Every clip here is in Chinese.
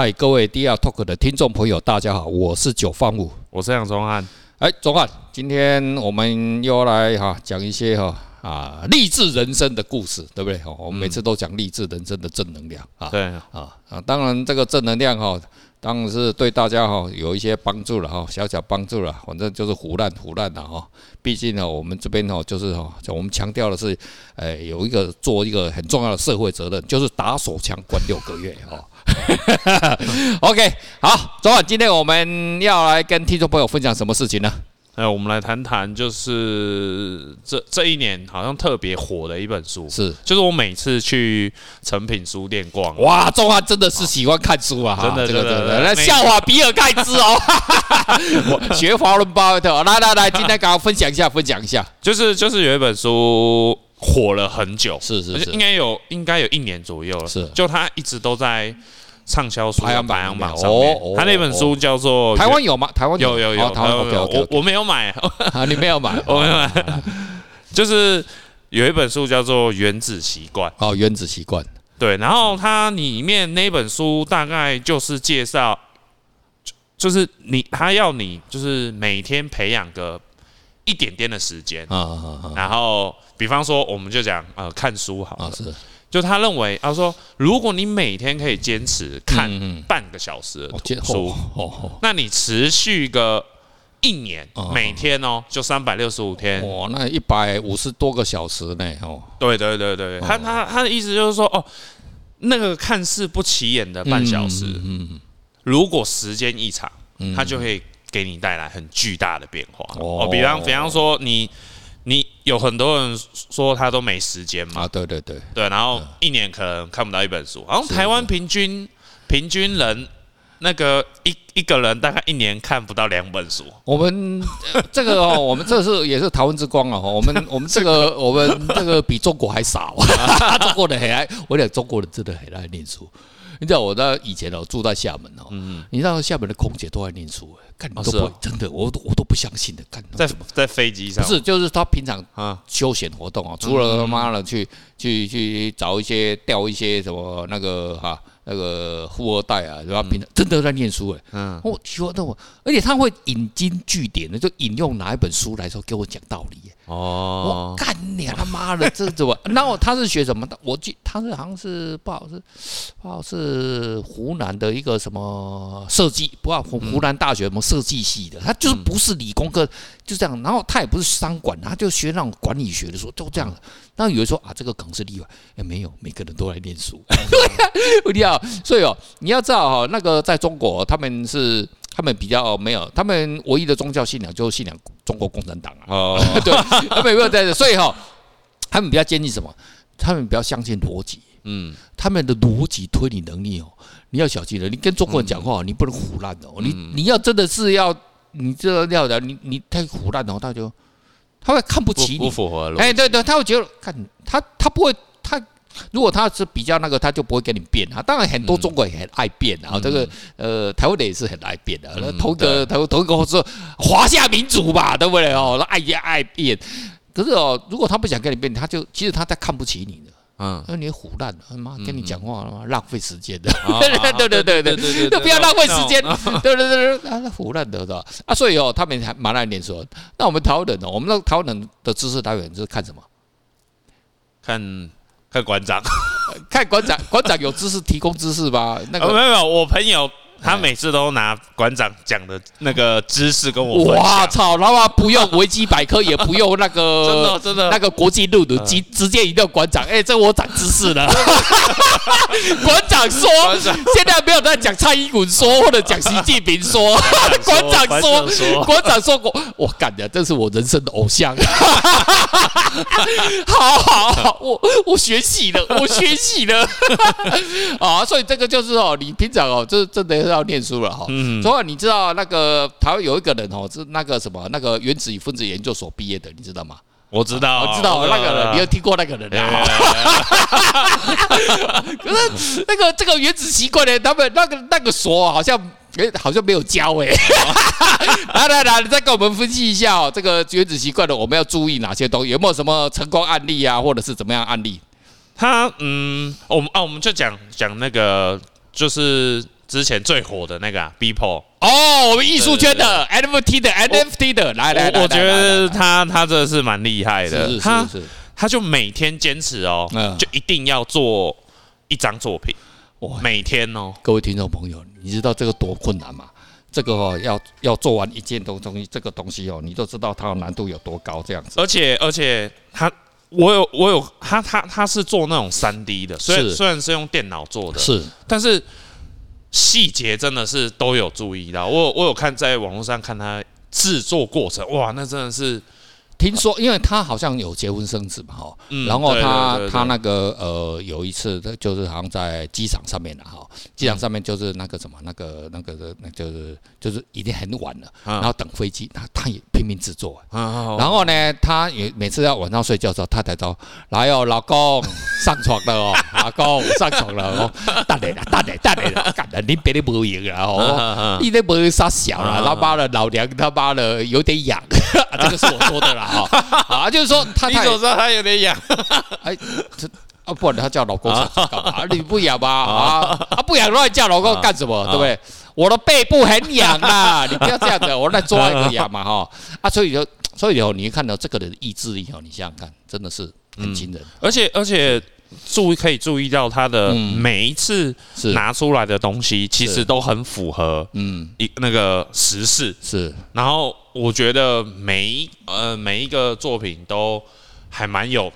嗨，各位 DR Talk 的听众朋友，大家好，我是九方五，我是杨宗汉。哎，宗汉，今天我们又来哈讲一些哈啊励志人生的故事，对不对？我们每次都讲励志人生的正能量啊。对啊啊，当然这个正能量哈，当然是对大家哈有一些帮助了哈，小小帮助了，反正就是胡乱胡乱的哈。毕竟呢，我们这边哦就是哈，我们强调的是，哎，有一个做一个很重要的社会责任，就是打手枪关六个月哈。OK，好，昨晚今天我们要来跟听众朋友分享什么事情呢？哎，我们来谈谈，就是这这一年好像特别火的一本书，是，就是我每次去诚品书店逛，哇，中华真的是喜欢看书啊，真的真的，真的，来笑话比尔盖茨哦，我学华伦巴菲特，来来来，今天刚刚分享一下，分享一下，就是就是有一本书火了很久，是是是，应该有应该有一年左右了，是，就它一直都在。畅销书排行榜上面，他那本书叫做《台湾有吗？台湾有有有，台湾有。我我没有买，你没有买，我没有买。就是有一本书叫做《原子习惯》哦，《原子习惯》对。然后它里面那本书大概就是介绍，就是你他要你就是每天培养个一点点的时间啊，然后比方说我们就讲呃看书好了。就他认为，他说，如果你每天可以坚持看半个小时的书，那你持续个一年，每天哦，就三百六十五天，哇，那一百五十多个小时呢，哦，对对对对，他他他的意思就是说，哦，那个看似不起眼的半小时，嗯，如果时间一长，它就会给你带来很巨大的变化。哦，比方比方说你。你有很多人说他都没时间嘛？啊，对对对对，然后一年可能看不到一本书。好像台湾平均平均人那个一一个人大概一年看不到两本书。我们 这个哦，我们这是也是台湾之光啊！我们 我们这个我们这个比中国还少啊！中国人很爱，我讲中国人真的很爱念书。你知道我在以前哦住在厦门哦，你知道厦门的空姐都爱念书哎。看你都真的，我都我都不相信的。看在在飞机上，不是，就是他平常啊休闲活动啊，除了他妈的去去去找一些钓一些什么那个哈。那个富二代啊，对吧？平常真的在念书哎，嗯，我说那我，而且他会引经据典的，就引用哪一本书来说给我讲道理。哦，我干你他妈的，这怎么？然后他是学什么？我记他是好像是不好是不好是湖南的一个什么设计，不好湖湖南大学什么设计系的，他就是不是理工科，就这样。然后他也不是商管，他就学那种管理学的，说就这样。那有人说啊，这个梗是例外，哎，没有，每个人都来念书。对呀，不一样。所以哦，你要知道哈，那个在中国，他们是他们比较没有，他们唯一的宗教信仰就是信仰中国共产党啊。哦，对，他们没有在这，所以哈，他们比较坚信什么？他们比较相信逻辑。嗯，他们的逻辑推理能力哦，你要小心了。你跟中国人讲话，你不能胡乱哦。你你要真的是要，你这料的，你你太胡乱哦，他就。他会看不起你，不符合逻辑。哎，对对，他会觉得看他，他不会，他如果他是比较那个，他就不会跟你辩啊。当然，很多中国人也很爱辩啊。这个呃，台湾人也是很爱辩的。同一个台湾同一个说华夏民族吧，对不对哦？那爱也爱辩。可是哦，如果他不想跟你辩，他就其实他在看不起你的。嗯，那你唬烂，他妈跟你讲话了吗？浪费时间的。对对对对对不要浪费时间。对对对对，啊，唬烂的是吧？啊，所以哦，他们还蛮爱念书。那我们台湾人呢？我们那台湾人的知识来源是看什么？看看馆长，看馆长，馆长有知识提供知识吧？那个没有没有，我朋友。他每次都拿馆长讲的那个知识跟我。哇操！他妈不用维基百科，也不用那个 真的真的那个国际路的，直直接一个馆长。哎，这我长知识了。馆长说，现在没有在讲蔡英文说，或者讲习近平说。馆长说，馆长说过，我干的，这是我人生的偶像。好好好，我我学习了，我学习了。啊，所以这个就是哦，你平常哦，这真的。要念书了哈，所以你知道那个台湾有一个人哦，是那个什么那个原子与分子研究所毕业的，你知道吗？我知道，我知道那个人，你有听过那个人啊？可是那个这个原子习惯呢，他们那个那个所好像哎，好像没有教哎。来来来，你再给我们分析一下哦，这个原子习惯的我们要注意哪些东西？有没有什么成功案例啊，或者是怎么样案例？他嗯，我们啊，我们就讲讲那个就是。之前最火的那个啊，Beeple。哦，我们艺术圈的 NFT 的 NFT 的，来来来，我觉得他他真的是蛮厉害的，是是是，他就每天坚持哦，就一定要做一张作品，哇，每天哦，各位听众朋友，你知道这个多困难吗？这个哦，要要做完一件东东西，这个东西哦，你都知道它的难度有多高，这样子。而且而且他。我有我有他他他是做那种三 D 的，虽然虽然是用电脑做的，是，但是细节真的是都有注意到。我有我有看在网络上看他制作过程，哇，那真的是。听说，因为他好像有结婚生子嘛，哈，然后他他那个呃有一次，他就是好像在机场上面了哈，机场上面就是那个什么那个那个的，那就是就是已经很晚了，然后等飞机，他他也拼命制作，然后呢，他也每次要晚上睡觉的时候，他才说来哦，老公上床了哦，老公上床了哦，大点了，大点大点的你别的不赢了哦，你那不会杀小了，他妈的老娘他妈的有点痒，这个是我说的啦。哈 啊！就是说他，你怎么知道他有点痒？哎，这啊，不然他叫老公干嘛？你不痒吧？啊，他不痒乱叫老公干什么？对不对？我的背部很痒啊！你不要这样子，我来抓一个痒嘛哈！啊，所以就所以以后你看到这个人的意志力哦，你想想看，真的是很惊人。而且而且注意可以注意到他的每一次拿出来的东西，其实都很符合嗯。一那个时事。是，然后。我觉得每一呃每一个作品都还蛮有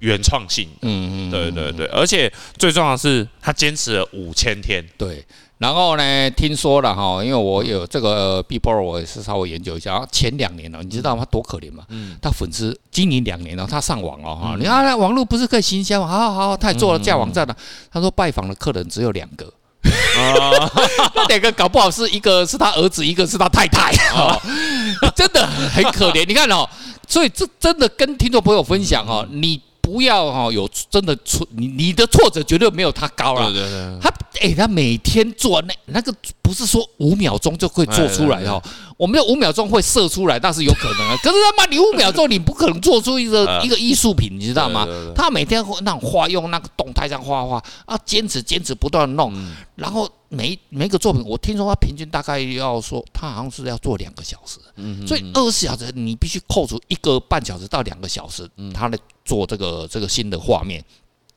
原创性，嗯嗯，对对对，而且最重要的是他坚持了五千天，对。然后呢，听说了哈，因为我有这个 Beeple，我也是稍微研究一下。前两年了，你知道他多可怜吗？嗯，他粉丝经营两年了，他上网哦哈，你看网络不是可以行销吗？好好好，他也做了架网站了。他说拜访的客人只有两个。啊，那两个搞不好是一个是他儿子，一个是他太太，哦，真的很可怜。你看哦，所以这真的跟听众朋友分享哦，你不要哈有真的挫，你你的挫折绝对没有他高了。对对对，他哎，他每天做那那个不是说五秒钟就会做出来哦。我们有五秒钟会射出来，那是有可能的。可是他妈，你五秒钟你不可能做出一个一个艺术品，你知道吗？他每天会那种画，用那个动态上画画啊，坚持坚持不断弄，然后每每一个作品，我听说他平均大概要说，他好像是要做两个小时，所以二十四小时你必须扣除一个半小时到两个小时，他来做这个这个新的画面。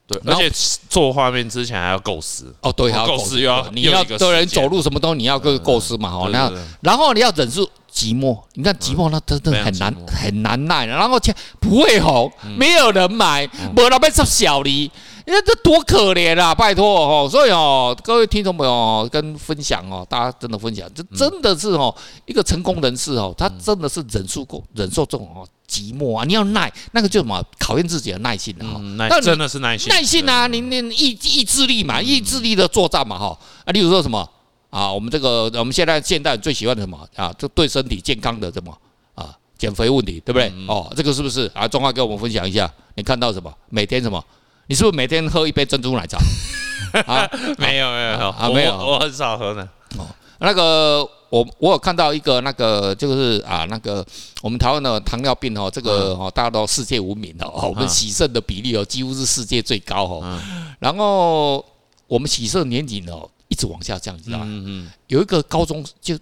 对，而且做画面之前还要构思。哦，对，还要构思，又要你要对人走路什么东西，你要个构思嘛，哈，然后然后你要忍住寂寞，你看寂寞那真的很难很难耐，然后且不会红，没有人买，没老板做小梨，你看这多可怜啊，拜托哦，所以哦，各位听众朋友跟分享哦，大家真的分享，这真的是哦，一个成功人士哦，他真的是忍受过忍受这种哦。寂寞啊！你要耐，那个叫什么？考验自己的耐心的哈。那真的是耐心，耐心啊！你你意意志力嘛，意志力的作战嘛哈。啊，例如说什么啊？我们这个我们现在现代人最喜欢的什么啊？就对身体健康的什么啊？减肥问题对不对？哦，这个是不是啊？中华给我们分享一下，你看到什么？每天什么？你是不是每天喝一杯珍珠奶茶？啊，没有没有啊，没有，我很少喝的。哦，那个。我我有看到一个那个就是啊那个我们台湾的糖尿病哦，这个哦大家都世界闻名的哦，我们洗肾的比例哦几乎是世界最高哦。然后我们洗肾年龄哦一直往下降，你知道吗？有一个高中就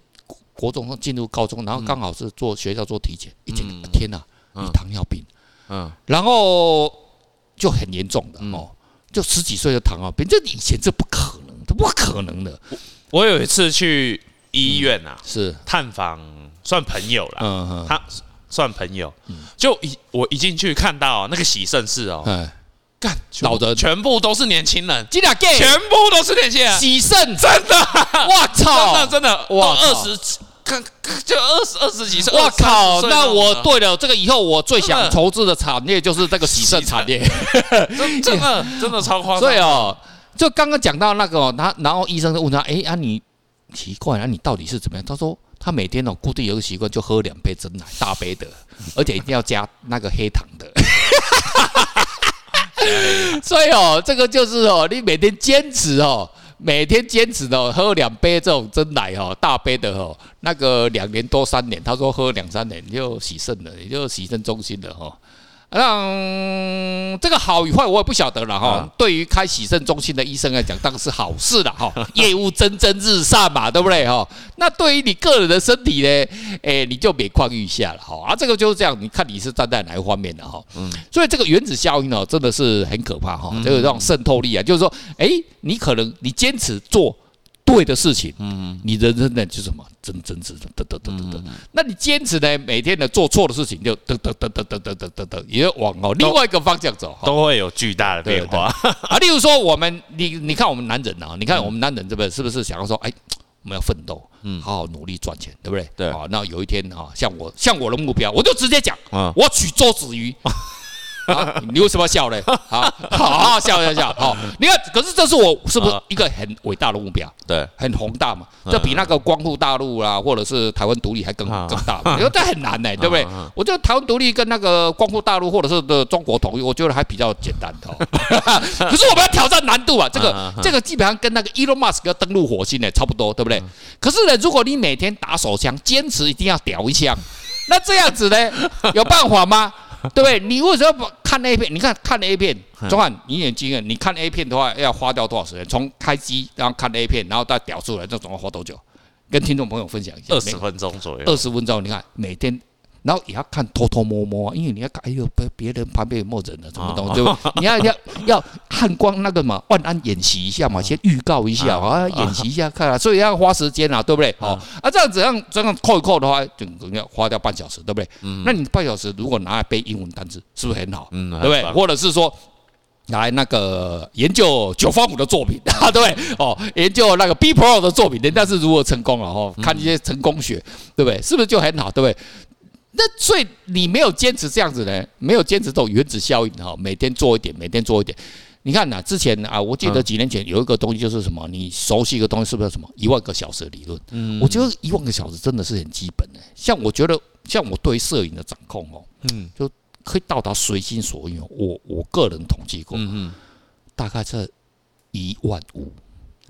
国中进入高中，然后刚好是做学校做体检，一检天哪，你糖尿病，嗯，然后就很严重的哦，就十几岁的糖尿病，这以前这不可能，这不可能的。我有一次去。医院啊，是。探访算朋友了，嗯，他算朋友，就一我一进去看到那个洗肾室哦，干老的全部都是年轻人，真的全部都是年轻人。喜肾，真的，我操，真的真的，哇，二十看就二十二十几岁，我靠，那我对了，这个以后我最想投资的产业就是这个洗肾产业，真真的 真的超夸张，所以哦，就刚刚讲到那个他，然后医生就问他，哎啊你。奇怪，啊你到底是怎么样？他说他每天哦固定有个习惯，就喝两杯真奶，大杯的，而且一定要加那个黑糖的。所以哦，这个就是哦，你每天坚持哦，每天坚持的喝两杯这种真奶哦，大杯的哦，那个两年多三年，他说喝两三年就洗肾了，也就洗肾中心了哈。让这个好与坏我也不晓得了哈。对于开洗肾中心的医生来讲，当然是好事了哈。业务蒸蒸日上嘛，对不对哈？那对于你个人的身体呢，哎，你就每况愈下了哈。啊，这个就是这样，你看你是站在哪一方面的哈。嗯。所以这个原子效应呢，真的是很可怕哈。这个这种渗透力啊，就是说，哎，你可能你坚持做。对的事情，嗯，你人生呢就什么真真实的，得得得得得。那你坚持呢，每天呢做错的事情就得得得得得得得得得，也往哦另外一个方向走，都会有巨大的变化啊。例如说，我们你你看我们男人啊，你看我们男人这边是不是想要说，哎，我们要奋斗，嗯，好好努力赚钱，对不对？对啊。那有一天啊，像我像我的目标，我就直接讲，我娶周子瑜。啊，你为什么要笑嘞？好，好好笑笑笑。好，你看，可是这是我是不是一个很伟大的目标？对，很宏大嘛。这比那个光复大陆啦，或者是台湾独立还更更大。因 为这很难呢，对不对？我觉得台湾独立跟那个光复大陆，或者是的中国统一，我觉得还比较简单的。可是我们要挑战难度啊！这个这个基本上跟那个 Elon Musk 要登陆火星呢差不多，对不对？可是呢，如果你每天打手枪，坚持一定要屌一枪，那这样子呢，有办法吗？对不对？你为什么不看 A 片？你看看 A 片，钟汉，你眼睛啊，你看 A 片的话要花掉多少时间？从开机然后看 A 片，然后再屌出来，这总共花多久？跟听众朋友分享一下。二十分钟左右。二十分钟，你看每天。然后也要看偷偷摸摸，因为你要看，哎呦，别别人旁边有没有人呢？什么东西？对不？你要要要汉光那个嘛，万安演习一下嘛，先预告一下啊，演习一下看啊，所以要花时间啊，对不对？好啊，这样子让这样扣一扣的话，就要花掉半小时，对不对？嗯。那你半小时如果拿来背英文单词，是不是很好？嗯，对不对？或者是说拿来那个研究九方五的作品啊，对不对？哦，研究那个 B Pro 的作品，人家是如何成功了哦？看一些成功学，对不对？是不是就很好？对不对？那所以你没有坚持这样子呢？没有坚持这种原子效应哈，每天做一点，每天做一点。你看呐，之前啊，我记得几年前有一个东西就是什么，你熟悉一个东西是不是什么一万个小时理论？嗯，我觉得一万个小时真的是很基本的。像我觉得，像我对摄影的掌控哦，嗯，就可以到达随心所欲。我我个人统计过，嗯嗯，大概是一万五。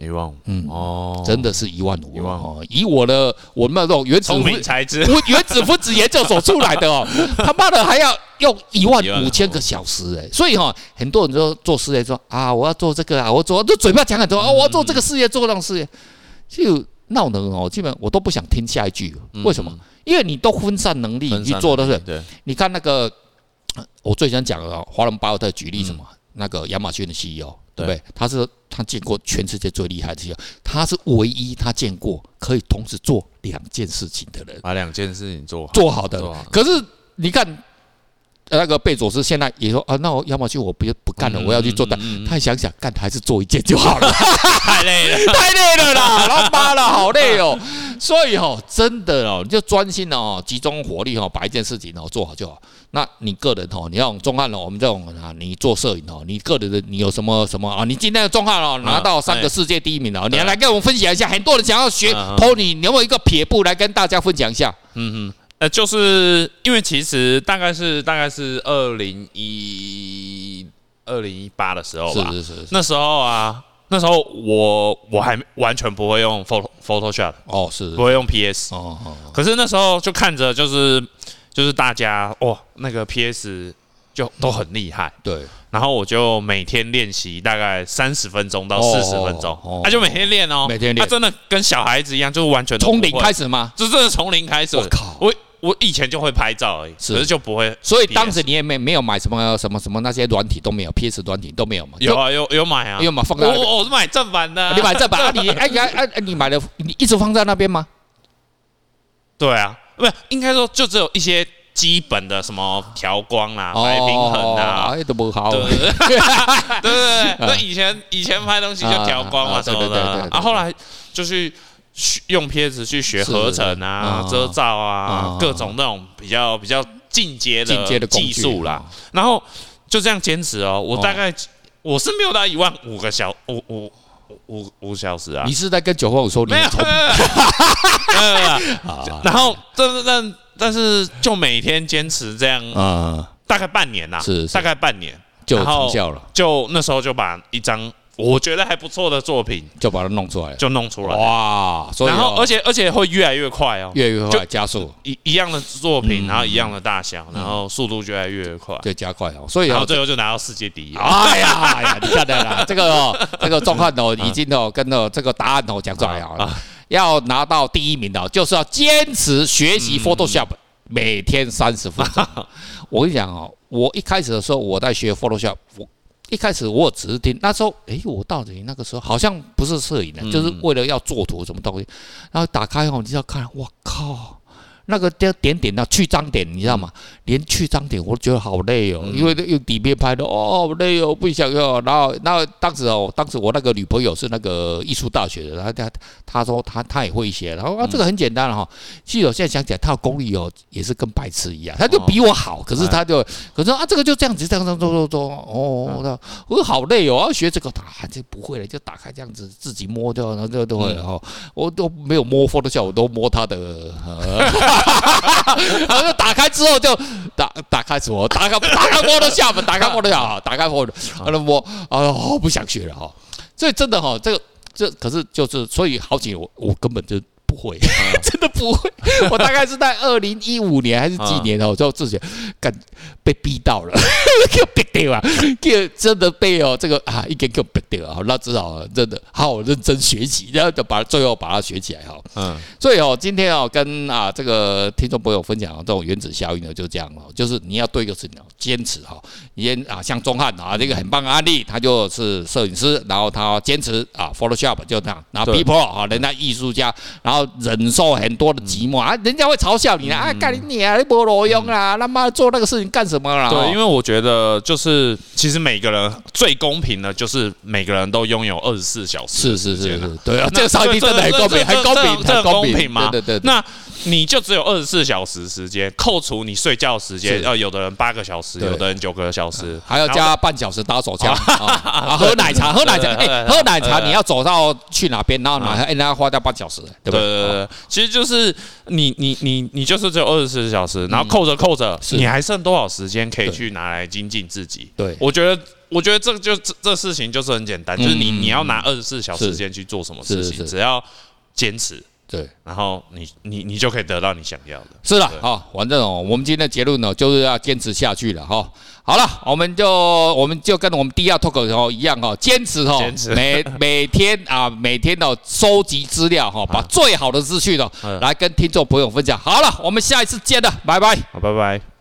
一万五，嗯哦，真的是一万五，一万五。以我的我们那种原子材质，原子分子研究所出来的哦，他妈的还要用一万五。千个小时哎，所以哈，很多人都做事业说啊，我要做这个啊，我做，就嘴巴讲很多啊，我要做这个事业，做那种事业，就闹人哦，基本我都不想听下一句，为什么？因为你都分散能力去做的是，对，你看那个，我最想讲的华伦巴菲特举例什么，那个亚马逊的 CEO。对不对？他是他见过全世界最厉害的人，他是唯一他见过可以同时做两件事情的人，把两件事情做好。做好的。可是你看，那个贝佐斯现在也说啊，那我亚马逊我不不干了，我要去做单。他想想干还是做一件就好了，太累了，太累了啦，老妈了好累哦。所以哦，真的哦，你就专心哦，集中火力哦，把一件事情哦做好就好。那你个人哦，你像钟汉哦，我们这种啊，你做摄影哦，你个人的你有什么什么啊？你今天的钟汉哦，拿到三个世界第一名了，你来跟我们分享一下。很多人想要学 Tony，你有没有一个撇步来跟大家分享一下？嗯嗯，呃，就是因为其实大概是大概是二零一二零一八的时候吧，是是是，那时候啊，那时候我我还完全不会用 Photo Photoshop 哦，是是。不会用 PS 哦哦，可是那时候就看着就是。就是大家哇，那个 PS 就都很厉害，对。然后我就每天练习大概三十分钟到四十分钟，他就每天练哦，每天练。他真的跟小孩子一样，就是完全从零开始吗？就真的从零开始。我靠，我我以前就会拍照而已，可是就不会。所以当时你也没没有买什么什么什么那些软体都没有，PS 软体都没有嘛？有啊，有有买啊，有买放在。我我是买正版的，你买正版啊？你哎呀哎哎，你买的你一直放在那边吗？对啊。不是，应该说就只有一些基本的什么调光啊、白平衡啊，都不好。对对对，对对对，那以前以前拍东西就调光嘛什么的，啊，后来就去用 PS 去学合成啊、遮罩啊，各种那种比较比较进阶的技术啦。然后就这样坚持哦，我大概我是没有到一万五个小五五。五五小时啊！你是在跟九号说你没有？然后，但但但是，就每天坚持这样，嗯，大概半年呐，是大概半年，就成效了。就那时候就把一张我觉得还不错的作品，就把它弄出来，就弄出来。哇！所以然后而且而且会越来越快哦，越来越快，加速一一样的作品，然后一样的大小，然后速度就越来越快，就加快哦。所以然后最后就拿到世界第一。哎呀哎呀，你看到了 这个哦，这个钟汉哦已经哦跟哦这个答案哦讲出来了，要拿到第一名的，就是要坚持学习 Photoshop，每天三十分钟。我跟你讲哦，我一开始的时候我在学 Photoshop，我。一开始我只是听，那时候诶，我到底那个时候好像不是摄影的，就是为了要做图什么东西，然后打开后你就要看，我靠！那个点点点的去脏点，你知道吗？连去脏点我都觉得好累哦，因为用底片拍的哦，好累哦，不想要。然后，然后当时哦，当时我那个女朋友是那个艺术大学的，她她她说她她也会一些，然后啊这个很简单了哈。其实我现在想起来，她的功力哦也是跟白痴一样，她就比我好，可是她就可是啊这个就这样子这样这样做做做哦，那我说好累哦，要学这个打这不会了，就打开这样子自己摸掉，然后就都会了哈。我都没有摸 Photoshop，我都摸她的。然后就打开之后就打打开什么？打开打开摸的下门，打开摸的下，打开摸 的，然后摸，哎呦，不想学了哈。所以真的哈，这个这可是就是，所以好几年我我根本就。不会，真的不会。我大概是在二零一五年还是几年哦，就自己干被逼到了，就逼掉啊，就真的被哦这个啊一个个逼掉啊，那只好真的好好认真学习，然后就把最后把它学起来哈。嗯，所以哦，今天哦跟啊这个听众朋友分享这种原子效应呢，就这样哦，就是你要对一个事情坚持哈。你先啊，像钟汉啊这个很棒的案例，他就是摄影师，然后他坚持啊 Photoshop 就这样，然后 Pro 啊人家艺术家，然后。忍受很多的寂寞啊，人家会嘲笑你啊，干你啊，你没路用啊，他妈做那个事情干什么啦？对，因为我觉得就是其实每个人最公平的，就是每个人都拥有二十四小时。是是是是，对啊，这个上帝真的很公平，还公平，很公平吗。对对对。那你就只有二十四小时时间，扣除你睡觉时间，要有的人八个小时，有的人九个小时，还要加半小时打手枪。啊，喝奶茶，喝奶茶，哎，喝奶茶你要走到去哪边，然后哪哎，那要花掉半小时，对不对？呃，其实就是你你你你就是只有二十四小时，然后扣着扣着，你还剩多少时间可以去拿来精进自己？对，我觉得我觉得这就这这事情就是很简单，就是你你要拿二十四小时时间去做什么事情，只要坚持，对，然后你你你就可以得到你想要的。是了，好，反正哦，我们今天的结论呢，就是要坚持下去了哈。好了，我们就我们就跟我们第二 talk 哦一样哈，坚持哈，每 每天啊每天的收集资料哈，把最好的资讯呢来跟听众朋友分享。好了，我们下一次见了，拜拜，好，拜拜。